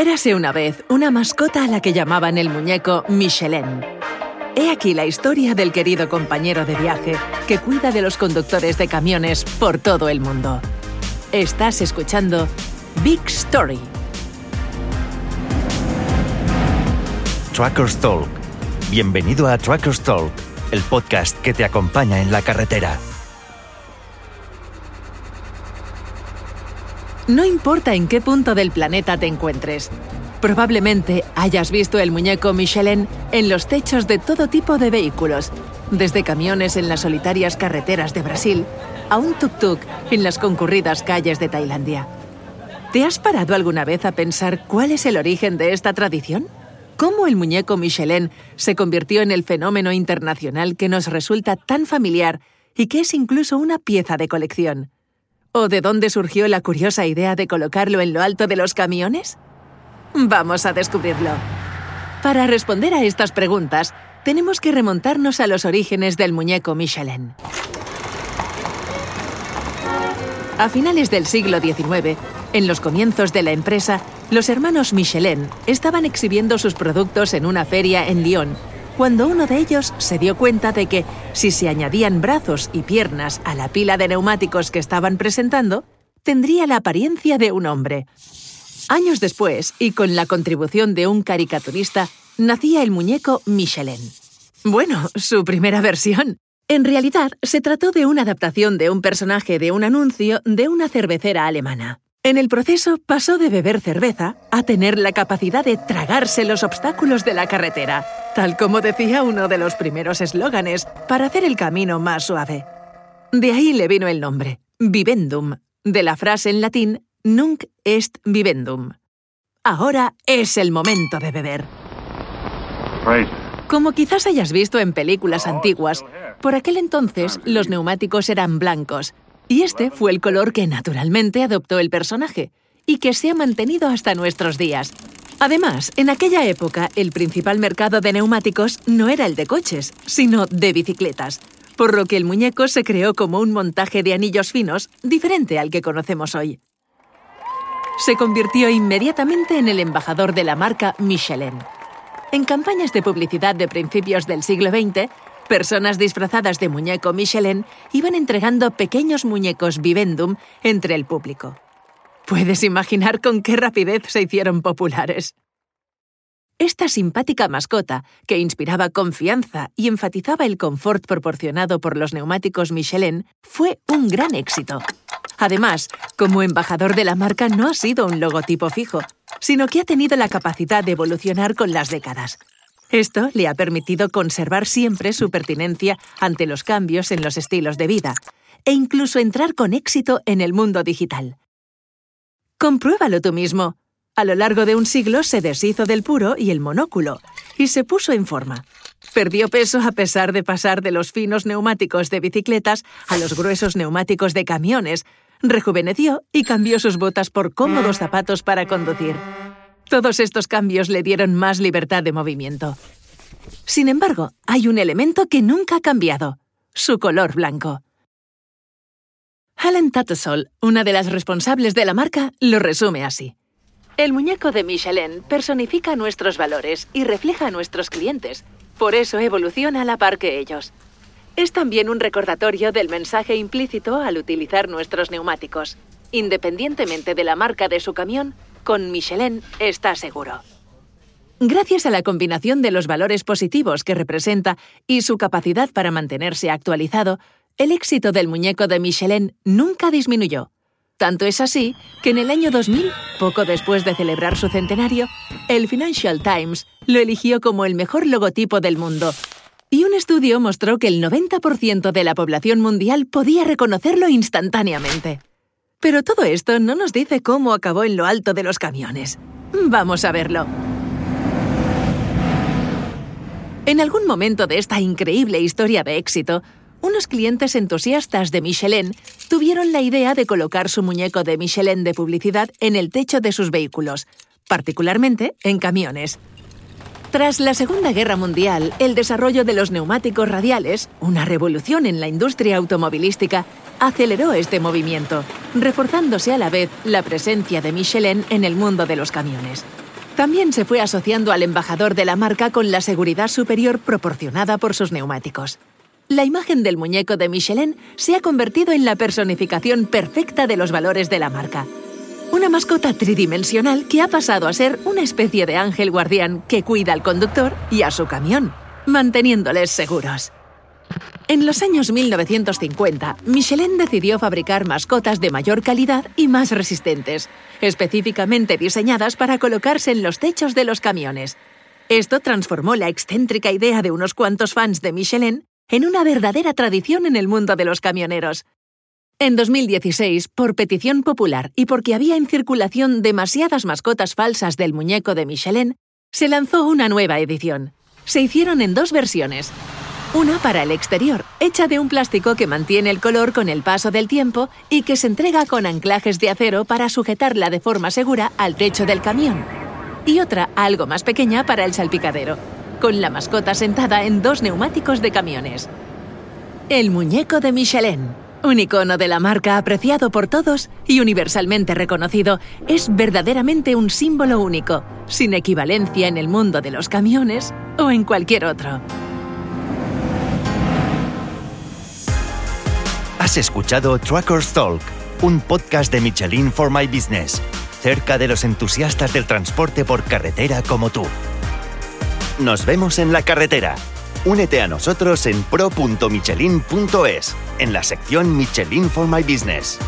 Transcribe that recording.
Érase una vez una mascota a la que llamaban el muñeco Michelin. He aquí la historia del querido compañero de viaje que cuida de los conductores de camiones por todo el mundo. Estás escuchando Big Story. Truckers Talk. Bienvenido a Truckers Talk, el podcast que te acompaña en la carretera. No importa en qué punto del planeta te encuentres. Probablemente hayas visto el muñeco Michelin en los techos de todo tipo de vehículos, desde camiones en las solitarias carreteras de Brasil a un tuk-tuk en las concurridas calles de Tailandia. ¿Te has parado alguna vez a pensar cuál es el origen de esta tradición? ¿Cómo el muñeco Michelin se convirtió en el fenómeno internacional que nos resulta tan familiar y que es incluso una pieza de colección? ¿O de dónde surgió la curiosa idea de colocarlo en lo alto de los camiones? Vamos a descubrirlo. Para responder a estas preguntas, tenemos que remontarnos a los orígenes del muñeco Michelin. A finales del siglo XIX, en los comienzos de la empresa, los hermanos Michelin estaban exhibiendo sus productos en una feria en Lyon cuando uno de ellos se dio cuenta de que, si se añadían brazos y piernas a la pila de neumáticos que estaban presentando, tendría la apariencia de un hombre. Años después, y con la contribución de un caricaturista, nacía el muñeco Michelin. Bueno, su primera versión. En realidad, se trató de una adaptación de un personaje de un anuncio de una cervecera alemana. En el proceso pasó de beber cerveza a tener la capacidad de tragarse los obstáculos de la carretera, tal como decía uno de los primeros eslóganes para hacer el camino más suave. De ahí le vino el nombre, vivendum, de la frase en latín nunc est vivendum. Ahora es el momento de beber. Como quizás hayas visto en películas antiguas, por aquel entonces los neumáticos eran blancos y este fue el color que naturalmente adoptó el personaje y que se ha mantenido hasta nuestros días. Además, en aquella época el principal mercado de neumáticos no era el de coches, sino de bicicletas, por lo que el muñeco se creó como un montaje de anillos finos diferente al que conocemos hoy. Se convirtió inmediatamente en el embajador de la marca Michelin. En campañas de publicidad de principios del siglo XX, Personas disfrazadas de muñeco Michelin iban entregando pequeños muñecos Vivendum entre el público. Puedes imaginar con qué rapidez se hicieron populares. Esta simpática mascota, que inspiraba confianza y enfatizaba el confort proporcionado por los neumáticos Michelin, fue un gran éxito. Además, como embajador de la marca no ha sido un logotipo fijo, sino que ha tenido la capacidad de evolucionar con las décadas. Esto le ha permitido conservar siempre su pertinencia ante los cambios en los estilos de vida e incluso entrar con éxito en el mundo digital. Compruébalo tú mismo. A lo largo de un siglo se deshizo del puro y el monóculo y se puso en forma. Perdió peso a pesar de pasar de los finos neumáticos de bicicletas a los gruesos neumáticos de camiones. Rejuveneció y cambió sus botas por cómodos zapatos para conducir. Todos estos cambios le dieron más libertad de movimiento. Sin embargo, hay un elemento que nunca ha cambiado, su color blanco. Helen Tattersall, una de las responsables de la marca, lo resume así. El muñeco de Michelin personifica nuestros valores y refleja a nuestros clientes. Por eso evoluciona a la par que ellos. Es también un recordatorio del mensaje implícito al utilizar nuestros neumáticos. Independientemente de la marca de su camión, con Michelin está seguro. Gracias a la combinación de los valores positivos que representa y su capacidad para mantenerse actualizado, el éxito del muñeco de Michelin nunca disminuyó. Tanto es así que en el año 2000, poco después de celebrar su centenario, el Financial Times lo eligió como el mejor logotipo del mundo. Y un estudio mostró que el 90% de la población mundial podía reconocerlo instantáneamente. Pero todo esto no nos dice cómo acabó en lo alto de los camiones. Vamos a verlo. En algún momento de esta increíble historia de éxito, unos clientes entusiastas de Michelin tuvieron la idea de colocar su muñeco de Michelin de publicidad en el techo de sus vehículos, particularmente en camiones. Tras la Segunda Guerra Mundial, el desarrollo de los neumáticos radiales, una revolución en la industria automovilística, aceleró este movimiento, reforzándose a la vez la presencia de Michelin en el mundo de los camiones. También se fue asociando al embajador de la marca con la seguridad superior proporcionada por sus neumáticos. La imagen del muñeco de Michelin se ha convertido en la personificación perfecta de los valores de la marca. Una mascota tridimensional que ha pasado a ser una especie de ángel guardián que cuida al conductor y a su camión, manteniéndoles seguros. En los años 1950, Michelin decidió fabricar mascotas de mayor calidad y más resistentes, específicamente diseñadas para colocarse en los techos de los camiones. Esto transformó la excéntrica idea de unos cuantos fans de Michelin en una verdadera tradición en el mundo de los camioneros. En 2016, por petición popular y porque había en circulación demasiadas mascotas falsas del muñeco de Michelin, se lanzó una nueva edición. Se hicieron en dos versiones, una para el exterior, hecha de un plástico que mantiene el color con el paso del tiempo y que se entrega con anclajes de acero para sujetarla de forma segura al techo del camión. Y otra, algo más pequeña, para el salpicadero, con la mascota sentada en dos neumáticos de camiones. El muñeco de Michelin, un icono de la marca apreciado por todos y universalmente reconocido, es verdaderamente un símbolo único, sin equivalencia en el mundo de los camiones o en cualquier otro. Has escuchado Truckers Talk, un podcast de Michelin for My Business, cerca de los entusiastas del transporte por carretera como tú. Nos vemos en la carretera. Únete a nosotros en pro.michelin.es, en la sección Michelin for My Business.